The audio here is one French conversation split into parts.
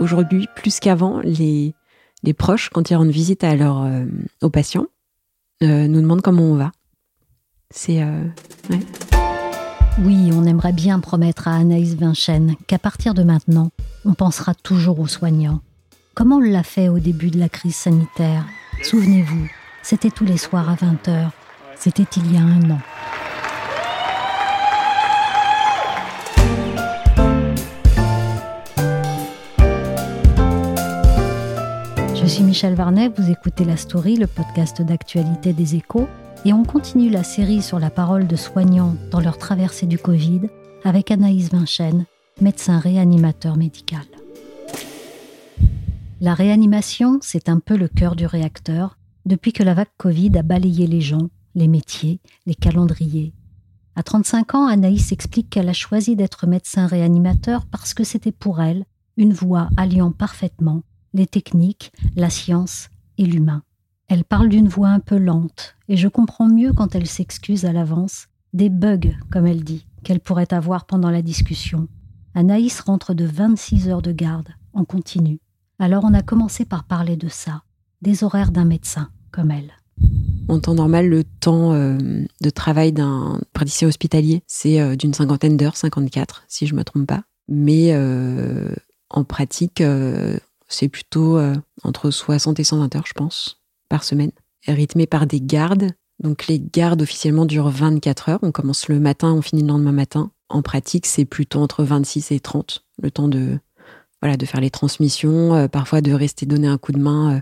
Aujourd'hui, plus qu'avant, les, les proches, quand ils rendent visite à leur, euh, aux patients, euh, nous demandent comment on va. C'est euh. Oui, on aimerait bien promettre à Anaïs Vinchen qu'à partir de maintenant, on pensera toujours aux soignants. Comme on l'a fait au début de la crise sanitaire? Souvenez-vous, c'était tous les soirs à 20h. C'était il y a un an. Je suis Michel Varnet, vous écoutez La Story, le podcast d'actualité des échos, et on continue la série sur la parole de soignants dans leur traversée du Covid avec Anaïs Vinchen, médecin réanimateur médical. La réanimation, c'est un peu le cœur du réacteur depuis que la vague Covid a balayé les gens, les métiers, les calendriers. À 35 ans, Anaïs explique qu'elle a choisi d'être médecin réanimateur parce que c'était pour elle une voie alliant parfaitement les techniques, la science et l'humain. Elle parle d'une voix un peu lente, et je comprends mieux quand elle s'excuse à l'avance des bugs, comme elle dit, qu'elle pourrait avoir pendant la discussion. Anaïs rentre de 26 heures de garde, en continu. Alors on a commencé par parler de ça, des horaires d'un médecin, comme elle. En temps normal, le temps euh, de travail d'un praticien hospitalier, c'est euh, d'une cinquantaine d'heures, 54, si je ne me trompe pas. Mais euh, en pratique, c'est plutôt euh, entre 60 et 120 heures, je pense, par semaine, rythmé par des gardes. Donc les gardes officiellement durent 24 heures. On commence le matin, on finit le lendemain matin. En pratique, c'est plutôt entre 26 et 30, le temps de voilà de faire les transmissions, euh, parfois de rester donner un coup de main euh,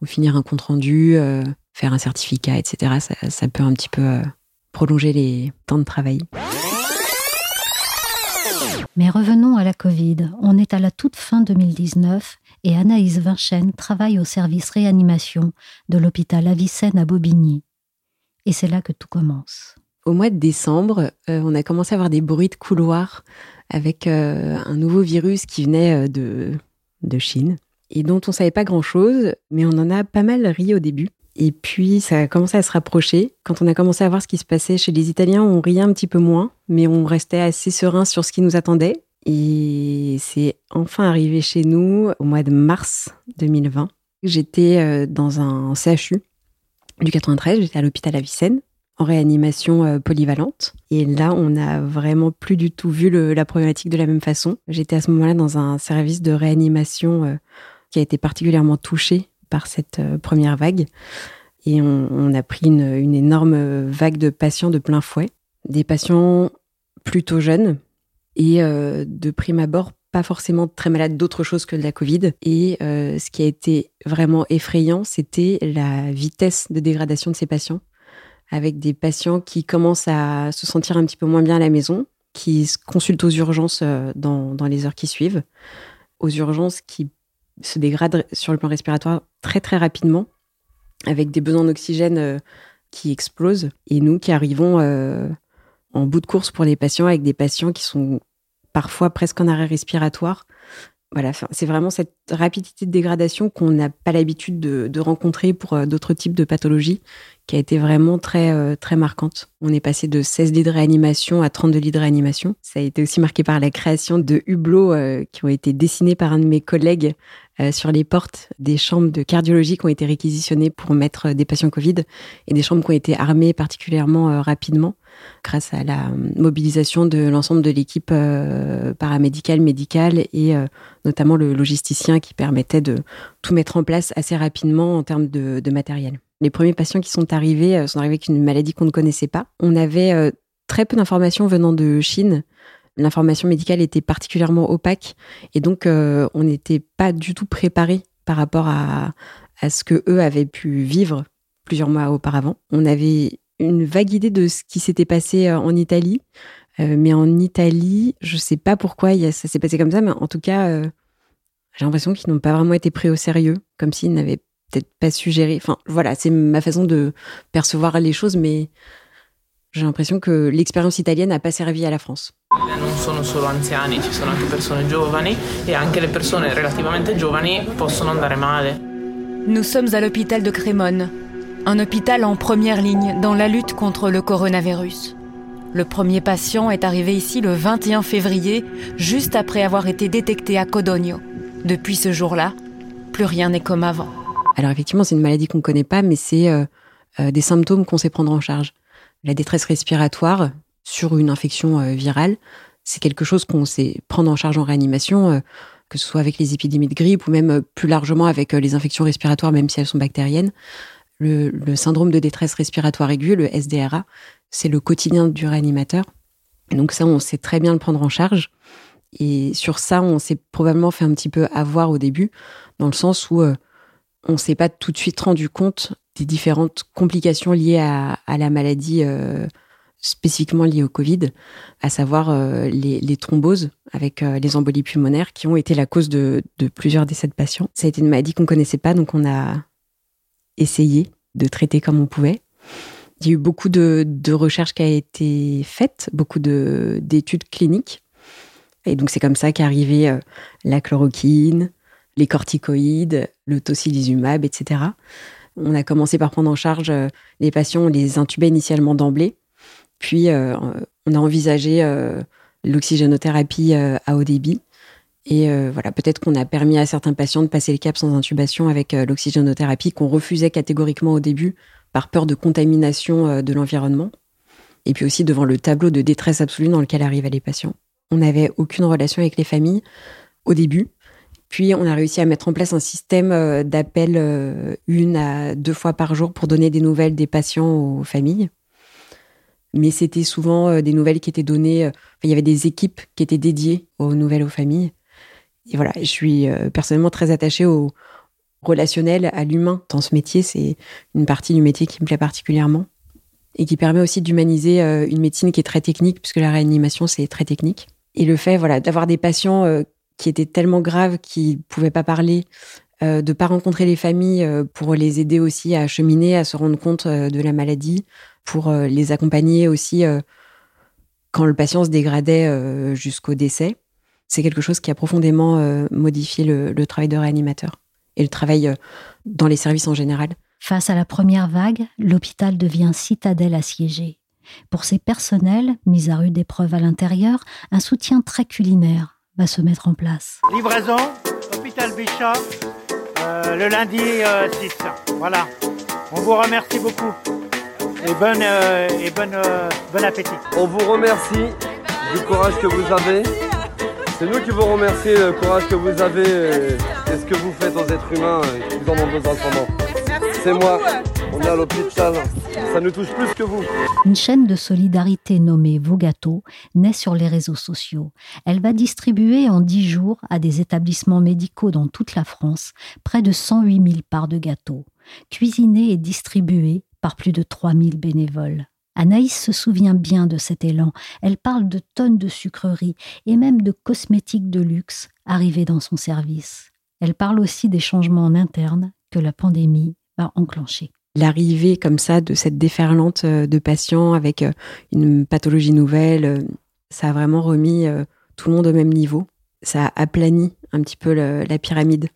ou finir un compte rendu, faire un certificat, etc. Ça, ça peut un petit peu prolonger les temps de travail. Mais revenons à la Covid. On est à la toute fin 2019 et Anaïs Vinchen travaille au service réanimation de l'hôpital Avicenne à Bobigny. Et c'est là que tout commence. Au mois de décembre, euh, on a commencé à avoir des bruits de couloir avec euh, un nouveau virus qui venait euh, de, de Chine et dont on savait pas grand-chose, mais on en a pas mal ri au début. Et puis ça a commencé à se rapprocher. Quand on a commencé à voir ce qui se passait chez les Italiens, on riait un petit peu moins, mais on restait assez serein sur ce qui nous attendait. Et c'est enfin arrivé chez nous au mois de mars 2020. J'étais euh, dans un CHU du 93, j'étais à l'hôpital Avicenne en réanimation euh, polyvalente. Et là, on n'a vraiment plus du tout vu la problématique de la même façon. J'étais à ce moment-là dans un service de réanimation euh, qui a été particulièrement touché par cette euh, première vague. Et on, a pris une, énorme vague de patients de plein fouet. Des patients plutôt jeunes et euh, de prime abord pas forcément très malades d'autre chose que de la Covid. Et euh, ce qui a été vraiment effrayant, c'était la vitesse de dégradation de ces patients, avec des patients qui commencent à se sentir un petit peu moins bien à la maison, qui se consultent aux urgences dans les heures qui suivent, aux urgences qui se dégradent sur le plan respiratoire très très rapidement, avec des besoins d'oxygène euh, qui explosent, et nous qui arrivons euh, en bout de course pour les patients, avec des patients qui sont parfois presque en arrêt respiratoire. Voilà, c'est vraiment cette rapidité de dégradation qu'on n'a pas l'habitude de, rencontrer pour euh, d'autres types de pathologies, qui a été vraiment très, euh, très marquante. On est passé de 16 lits de réanimation à 32 lits de réanimation. Ça a été aussi marqué par la création de hublots euh, qui ont été dessinés par un de mes collègues sur les portes des chambres de cardiologie qui ont été réquisitionnées pour mettre des patients Covid et des chambres qui ont été armées particulièrement rapidement grâce à la mobilisation de l'ensemble de l'équipe euh, paramédicale, médicale et euh, notamment le logisticien qui permettait de tout mettre en place assez rapidement en termes de, matériel. Les premiers patients qui sont arrivés euh, sont arrivés avec une maladie qu'on ne connaissait pas. On avait très peu d'informations venant de Chine. L'information médicale était particulièrement opaque et donc on n'était pas du tout préparé par rapport à, à ce que eux avaient pu vivre plusieurs mois auparavant. On avait une vague idée de ce qui s'était passé euh, en Italie, mais en Italie, je sais pas pourquoi ça s'est passé comme ça, mais en tout cas, j'ai l'impression qu'ils n'ont pas vraiment été pris au sérieux, comme s'ils n'avaient peut-être pas suggéré. Enfin, voilà, c'est ma façon de percevoir les choses, mais j'ai l'impression que l'expérience italienne n'a pas servi à la France. Non sono solo anziani, ci sono anche persone giovani e anche le persone relativamente giovani possono andare male. Nous sommes à l'hôpital de Crémone, un hôpital en première ligne dans la lutte contre le coronavirus. Le premier patient est arrivé ici le 21 février, juste après avoir été détecté à Codogno. Depuis ce jour-là, plus rien n'est comme avant. Alors effectivement, c'est une maladie qu'on ne connaît pas, mais c'est euh, euh, des symptômes qu'on sait prendre en charge. La détresse respiratoire sur une infection euh, virale, c'est quelque chose qu'on sait prendre en charge en réanimation, que ce soit avec les épidémies de grippe ou même plus largement avec les infections respiratoires, même si elles sont bactériennes. Le, syndrome de détresse respiratoire aiguë, le SDRA, c'est le quotidien du réanimateur. Donc ça, on sait très bien le prendre en charge. Et sur ça, on s'est probablement fait un petit peu avoir au début, dans le sens où on ne s'est pas tout de suite rendu compte des différentes complications liées à, la maladie euh, spécifiquement liée au Covid, à savoir euh, les, thromboses avec euh, les embolies pulmonaires qui ont été la cause de, plusieurs décès de patients. Ça a été une maladie qu'on ne connaissait pas, donc on a essayé de traiter comme on pouvait. Il y a eu beaucoup de, recherches qui a été faites, beaucoup d'études cliniques. Et donc c'est comme ça qu'est arrivée la chloroquine, les corticoïdes, le tocilizumab, etc. On a commencé par prendre en charge euh, les patients, on les intubait initialement d'emblée. Puis, euh, on a envisagé euh, l'oxygénothérapie à haut débit. Et voilà, peut-être qu'on a permis à certains patients de passer le cap sans intubation avec l'oxygénothérapie qu'on refusait catégoriquement au début par peur de contamination de l'environnement. Et puis aussi devant le tableau de détresse absolue dans lequel arrivaient les patients. On n'avait aucune relation avec les familles au début. Puis on a réussi à mettre en place un système euh, d'appel euh, une à deux fois par jour pour donner des nouvelles des patients aux familles. Mais c'était souvent euh, des nouvelles qui étaient données. il y avait des équipes qui étaient dédiées aux nouvelles aux familles. Et voilà, je suis personnellement très attachée au relationnel, à l'humain dans ce métier. C'est une partie du métier qui me plaît particulièrement et qui permet aussi d'humaniser une médecine qui est très technique, puisque la réanimation c'est très technique. Et le fait, voilà, d'avoir des patients qui était tellement grave qu'ils ne pouvaient pas parler, euh, de ne pas rencontrer les familles euh, pour les aider aussi à cheminer, à se rendre compte euh, de la maladie, pour les accompagner aussi quand le patient se dégradait jusqu'au décès. C'est quelque chose qui a profondément modifié le, le, travail de réanimateur et le travail dans les services en général. Face à la première vague, l'hôpital devient citadelle assiégée. Pour ses personnels, mis à rude épreuve à l'intérieur, un soutien très culinaire va se mettre en place. Livraison, hôpital Bichat, euh, le lundi 6. Euh, voilà. On vous remercie beaucoup. Et, bonne, euh, et bonne, bon appétit. On vous remercie du courage que vous avez. C'est nous qui vous remercions le courage que vous avez et, ce que vous faites aux êtres humains qui en ont besoin en ce moment. C'est moi. On est à l'hôpital. Ça nous touche plus que vous. Une chaîne de solidarité nommée Vogato naît sur les réseaux sociaux. Elle va distribuer en 10 jours à des établissements médicaux dans toute la France près de 108 000 parts de gâteaux, cuisinés et distribués par plus de 3 000 bénévoles. Anaïs se souvient bien de cet élan. Elle parle de tonnes de sucreries et même de cosmétiques de luxe arrivés dans son service. Elle parle aussi des changements en interne que la pandémie va enclencher l'arrivée comme ça de cette déferlante euh, de patients avec euh, une pathologie nouvelle, euh, ça a vraiment remis tout le monde au même niveau. Ça a aplani un petit peu la pyramide,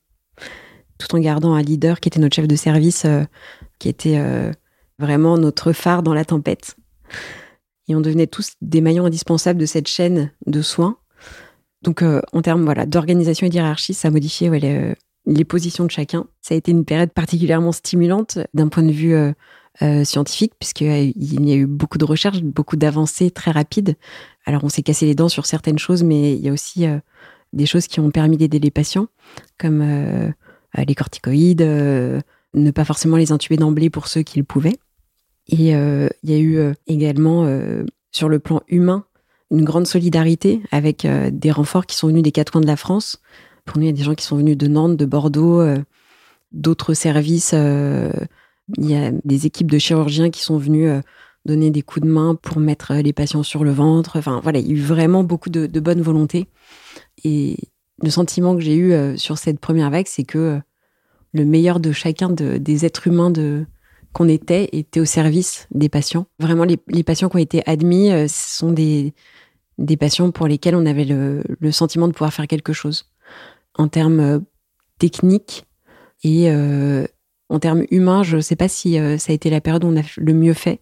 tout en gardant un leader qui était notre chef de service, qui était vraiment notre phare dans la tempête. Et on devenait tous des maillons indispensables de cette chaîne de soins. Donc, en termes voilà, d'organisation et d'hierarchie, ça a modifié ouais, les positions de chacun. Ça a été une période particulièrement stimulante d'un point de vue euh, euh, scientifique, puisqu'il y a eu beaucoup de recherches, beaucoup d'avancées très rapides. Alors on s'est cassé les dents sur certaines choses, mais il y a aussi euh, des choses qui ont permis d'aider les patients, comme les corticoïdes, ne pas forcément les intuber d'emblée pour ceux qui le pouvaient. Et il y a eu également, sur le plan humain, une grande solidarité avec des renforts qui sont venus des quatre coins de la France, pour nous, il y a des gens qui sont venus de Nantes, de Bordeaux, euh, d'autres services. Euh, il y a des équipes de chirurgiens qui sont venus euh, donner des coups de main pour mettre les patients sur le ventre. Enfin voilà, il y a eu vraiment beaucoup de, bonne volonté. Et le sentiment que j'ai eu sur cette première vague, c'est que le meilleur de chacun des êtres humains qu'on était était au service des patients. Vraiment, les, patients qui ont été admis, ce sont des, des patients pour lesquels on avait le, sentiment de pouvoir faire quelque chose. En termes techniques, et euh, en termes humains, je ne sais pas si euh, ça a été la période où on a le mieux fait,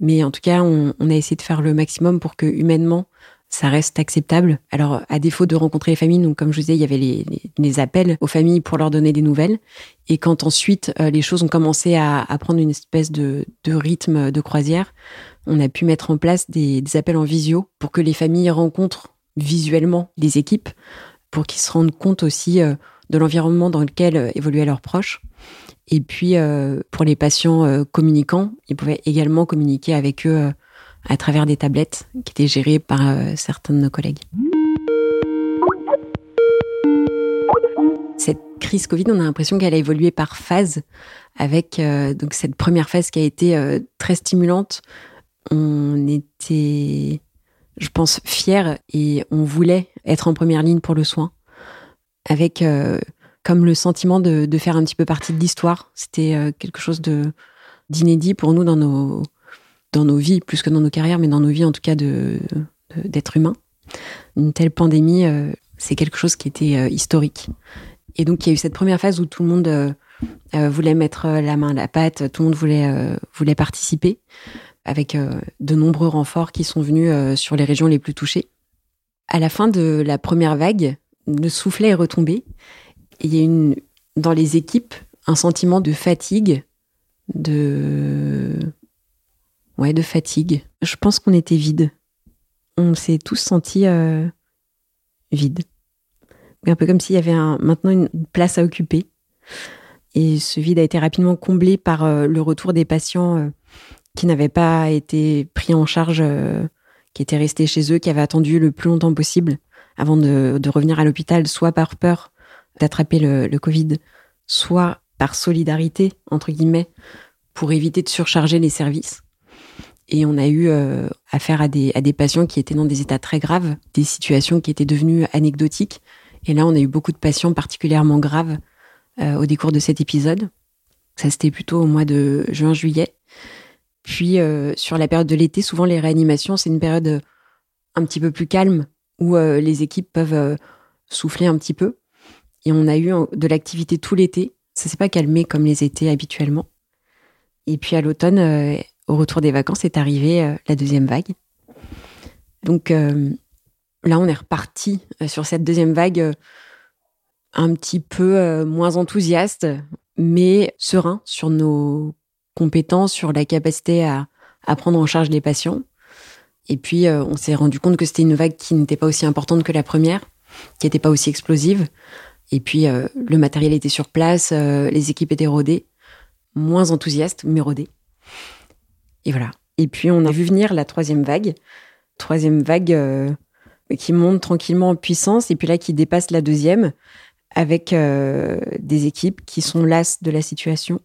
mais en tout cas, on, a essayé de faire le maximum pour que humainement, ça reste acceptable. Alors, à défaut de rencontrer les familles, donc comme je vous disais, il y avait les, appels aux familles pour leur donner des nouvelles. Et quand ensuite euh, les choses ont commencé à, prendre une espèce de, rythme de croisière, on a pu mettre en place des, appels en visio pour que les familles rencontrent visuellement les équipes, pour qu'ils se rendent compte aussi de l'environnement dans lequel euh, évoluaient leurs proches. Et puis, euh, pour les patients euh, communicants, ils pouvaient également communiquer avec eux à travers des tablettes qui étaient gérées par certains de nos collègues. Cette crise Covid, on a l'impression qu'elle a évolué par phase, avec donc cette première phase qui a été très stimulante. On était, je pense, fiers et on voulait être en première ligne pour le soin avec euh, comme le sentiment de, faire un petit peu partie de l'histoire. C'était euh, quelque chose d'inédit pour nous dans nos dans nos vies, plus que dans nos carrières, mais dans nos vies en tout cas de d'être humain. Une telle pandémie, euh, c'est quelque chose qui était historique. Et donc il y a eu cette première phase où tout le monde voulait mettre la main à la pâte, tout le monde voulait voulait participer, avec de nombreux renforts qui sont venus sur les régions les plus touchées. À la fin de la première vague, le soufflet est retombé. il y a une, dans les équipes un sentiment de fatigue, de. Ouais, de fatigue. Je pense qu'on était vide. On s'est tous sentis euh, vides. Un peu comme s'il y avait maintenant une place à occuper. Et ce vide a été rapidement comblé par euh, le retour des patients euh, qui n'avaient pas été pris en charge, qui étaient restés chez eux, qui avaient attendu le plus longtemps possible avant de, revenir à l'hôpital, soit par peur d'attraper le, Covid, soit par solidarité, entre guillemets, pour éviter de surcharger les services. Et on a eu euh, affaire à des, à des patients qui étaient dans des états très graves, des situations qui étaient devenues anecdotiques. Et là, on a eu beaucoup de patients particulièrement graves euh, au décours de cet épisode. Ça, c'était plutôt au mois de juin-juillet. Puis, euh, sur la période de l'été, souvent les réanimations, c'est une période un petit peu plus calme où euh, les équipes peuvent euh, souffler un petit peu. Et on a eu de l'activité tout l'été. Ça s'est pas calmé comme les étés habituellement. Et puis à l'automne, euh, au retour des vacances, est arrivée la deuxième vague. Donc là, on est reparti sur cette deuxième vague un petit peu moins enthousiaste, mais serein sur nos compétences, sur la capacité à, prendre en charge les patients. Et puis, euh, on s'est rendu compte que c'était une vague qui n'était pas aussi importante que la première, qui n'était pas aussi explosive. Et puis, euh, le matériel était sur place, euh, les équipes étaient rodées, moins enthousiastes, mais rodées. Et voilà. Et puis, on a vu venir la troisième vague. Troisième vague qui monte tranquillement en puissance, et puis là, qui dépasse la deuxième, avec des équipes qui sont lasses de la situation,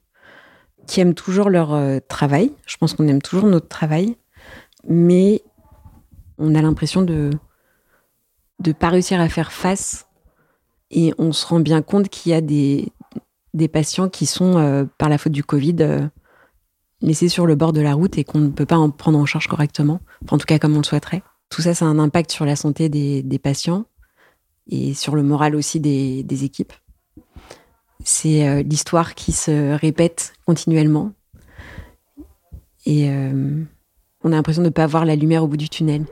qui aiment toujours leur travail. Je pense qu'on aime toujours notre travail, mais on a l'impression de ne pas réussir à faire face et on se rend bien compte qu'il y a des, des patients qui sont, euh, par la faute du Covid, euh, laissés sur le bord de la route et qu'on ne peut pas en prendre en charge correctement, en tout cas comme on le souhaiterait. Tout ça, ça a un impact sur la santé des, patients et sur le moral aussi des, équipes. C'est euh, l'histoire qui se répète continuellement et on a l'impression de ne pas voir la lumière au bout du tunnel.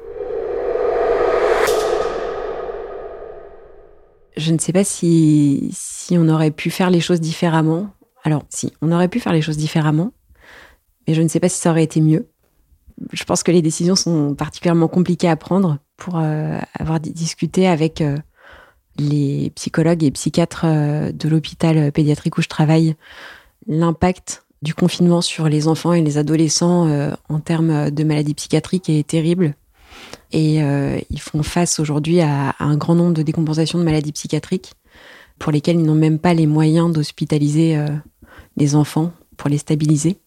je ne sais pas si on aurait pu faire les choses différemment. Alors, si, on aurait pu faire les choses différemment, mais je ne sais pas si ça aurait été mieux. Je pense que les décisions sont particulièrement compliquées à prendre pour euh, avoir discuté avec euh, les psychologues et psychiatres euh, de l'hôpital pédiatrique où je travaille. L'impact du confinement sur les enfants et les adolescents en termes de maladies psychiatriques est terrible. Et ils font face aujourd'hui à, un grand nombre de décompensations de maladies psychiatriques pour lesquelles ils n'ont même pas les moyens d'hospitaliser les enfants pour les stabiliser.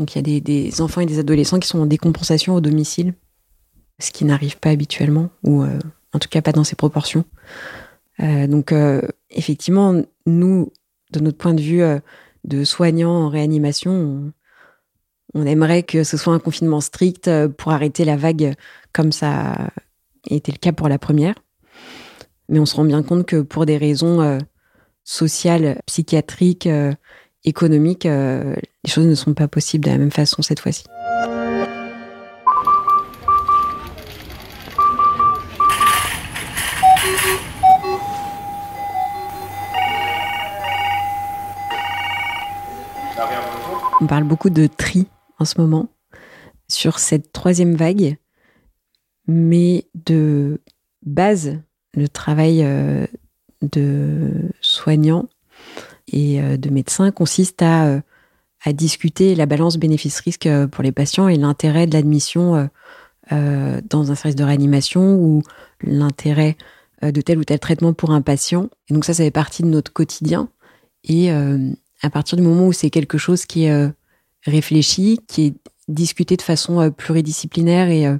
Donc il y a des, enfants et des adolescents qui sont en décompensation au domicile, ce qui n'arrive pas habituellement, ou euh, en tout cas pas dans ces proportions. Euh, donc euh, effectivement, nous, de notre point de vue de soignants en réanimation, on, on aimerait que ce soit un confinement strict pour arrêter la vague comme ça a été le cas pour la première. Mais on se rend bien compte que pour des raisons sociales, psychiatriques, économiques, euh, les choses ne sont pas possibles de la même façon cette fois-ci. On parle beaucoup de tri en ce moment sur cette troisième vague, mais de base, le travail euh, de soignants et euh, de médecins consiste à, euh, à discuter la balance bénéfice-risque euh, pour les patients et l'intérêt de l'admission dans un service de réanimation ou l'intérêt de tel ou tel traitement pour un patient. Et donc ça, ça fait partie de notre quotidien. Et à partir du moment où c'est quelque chose qui est réfléchi, qui est discuté de façon pluridisciplinaire et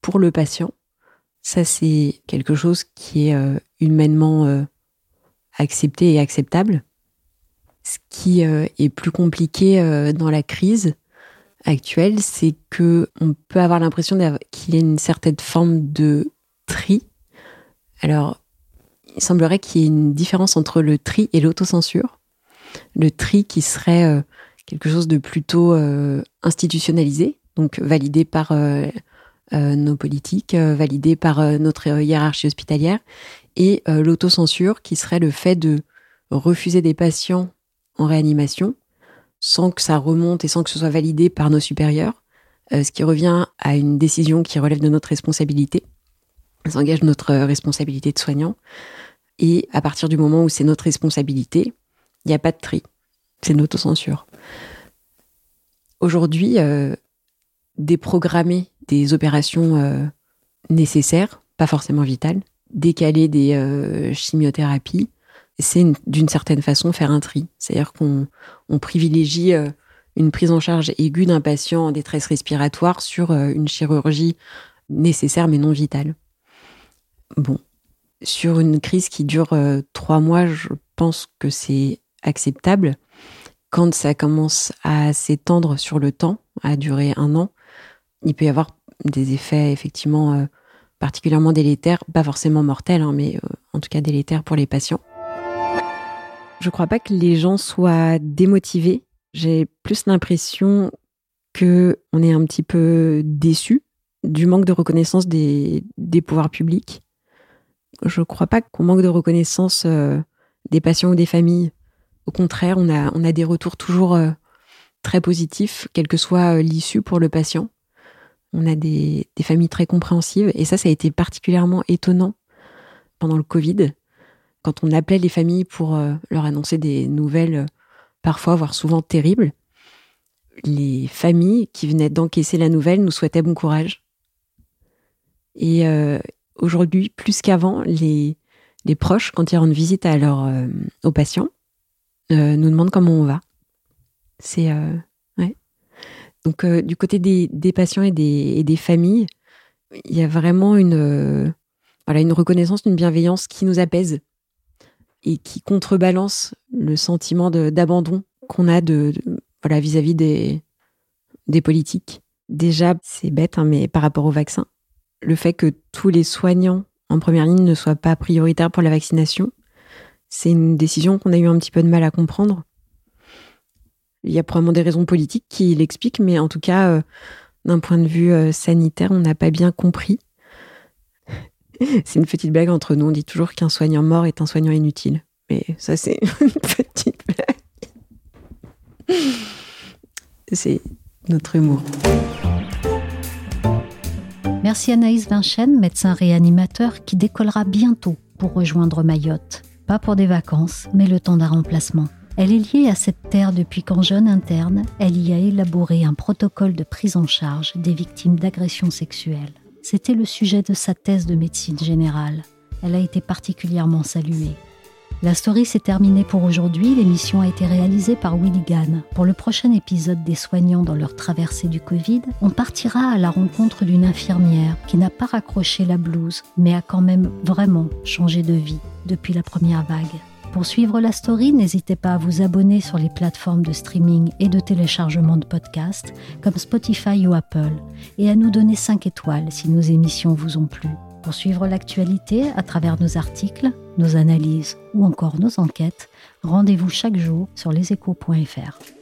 pour le patient, ça c'est quelque chose qui est humainement accepté et acceptable. Ce qui euh, est plus compliqué euh, dans la crise actuelle, c'est que on peut avoir l'impression qu'il y a une certaine forme de tri. Alors, il semblerait qu'il y ait une différence entre le tri et l'autocensure. Le tri qui serait euh, quelque chose de plutôt institutionnalisé, donc validé par nos politiques, validé par notre hiérarchie hospitalière, et l'autocensure qui serait le fait de refuser des patients en réanimation sans que ça remonte et sans que ce soit validé par nos supérieurs, euh, ce qui revient à une décision qui relève de notre responsabilité. Ça engage notre euh, responsabilité de soignant. Et à partir du moment où c'est notre responsabilité, il n'y a pas de tri. C'est une autocensure. Aujourd'hui, euh, déprogrammer des opérations nécessaires, pas forcément vitales, décaler des chimiothérapies, c'est une- d'une certaine façon faire un tri. C'est-à-dire qu'on on privilégie euh, une prise en charge aiguë d'un patient en détresse respiratoire sur euh, une chirurgie nécessaire mais non vitale. Bon, sur une crise qui dure euh, trois mois, je pense que c'est acceptable. Quand ça commence à s'étendre sur le temps, à durer un an, il peut y avoir des effets effectivement particulièrement délétères, pas forcément mortels, hein, mais en tout cas délétères pour les patients. Je crois pas que les gens soient démotivés. J'ai plus l'impression que on est un petit peu déçus du manque de reconnaissance des, pouvoirs publics. Je crois pas qu'on manque de reconnaissance euh, des patients ou des familles. Au contraire, on a, des retours toujours euh, très positifs, quelle que soit euh, l'issue pour le patient. On a des familles très compréhensives et ça, ça a été particulièrement étonnant pendant le Covid, quand on appelait les familles pour euh, leur annoncer des nouvelles, euh, parfois, voire souvent terribles. Les familles qui venaient d'encaisser la nouvelle nous souhaitaient bon courage. Et euh, aujourd'hui, plus qu'avant, les, proches, quand ils rendent visite à aux patients, nous demandent comment on va. C'est. Donc du côté des, patients et des, familles, il y a vraiment une reconnaissance, une bienveillance qui nous apaise et qui contrebalance le sentiment d'abandon qu'on a de, voilà vis-à-vis des des politiques. Déjà, c'est bête, hein, mais par rapport au vaccin, le fait que tous les soignants en première ligne ne soient pas prioritaires pour la vaccination, c'est une décision qu'on a eu un petit peu de mal à comprendre. Il y a probablement des raisons politiques qui l'expliquent, mais en tout cas, euh, d'un point de vue euh, sanitaire, on n'a pas bien compris. c'est une petite blague entre nous. On dit toujours qu'un soignant mort est un soignant inutile. Mais ça, c'est une petite blague. C'est notre humour. Merci Anaïs Vinchen, médecin réanimateur qui décollera bientôt pour rejoindre Mayotte. Pas pour des vacances, mais le temps d'un remplacement. Elle est liée à cette terre depuis qu'en jeune interne, elle y a élaboré un protocole de prise en charge des victimes d'agressions sexuelles. C'était le sujet de sa thèse de médecine générale. Elle a été particulièrement saluée. La story s'est terminée pour aujourd'hui. L'émission a été réalisée par Willy. Pour le prochain épisode des soignants dans leur traversée du Covid, on partira à la rencontre d'une infirmière qui n'a pas raccroché la blouse, mais a quand même vraiment changé de vie depuis la première vague. Pour suivre la story, n'hésitez pas à vous abonner sur les plateformes de streaming et de téléchargement de podcasts comme Spotify ou Apple et à nous donner 5 étoiles si nos émissions vous ont plu. Pour suivre l'actualité à travers nos articles, nos analyses ou encore nos enquêtes, rendez-vous chaque jour sur leséchos.fr.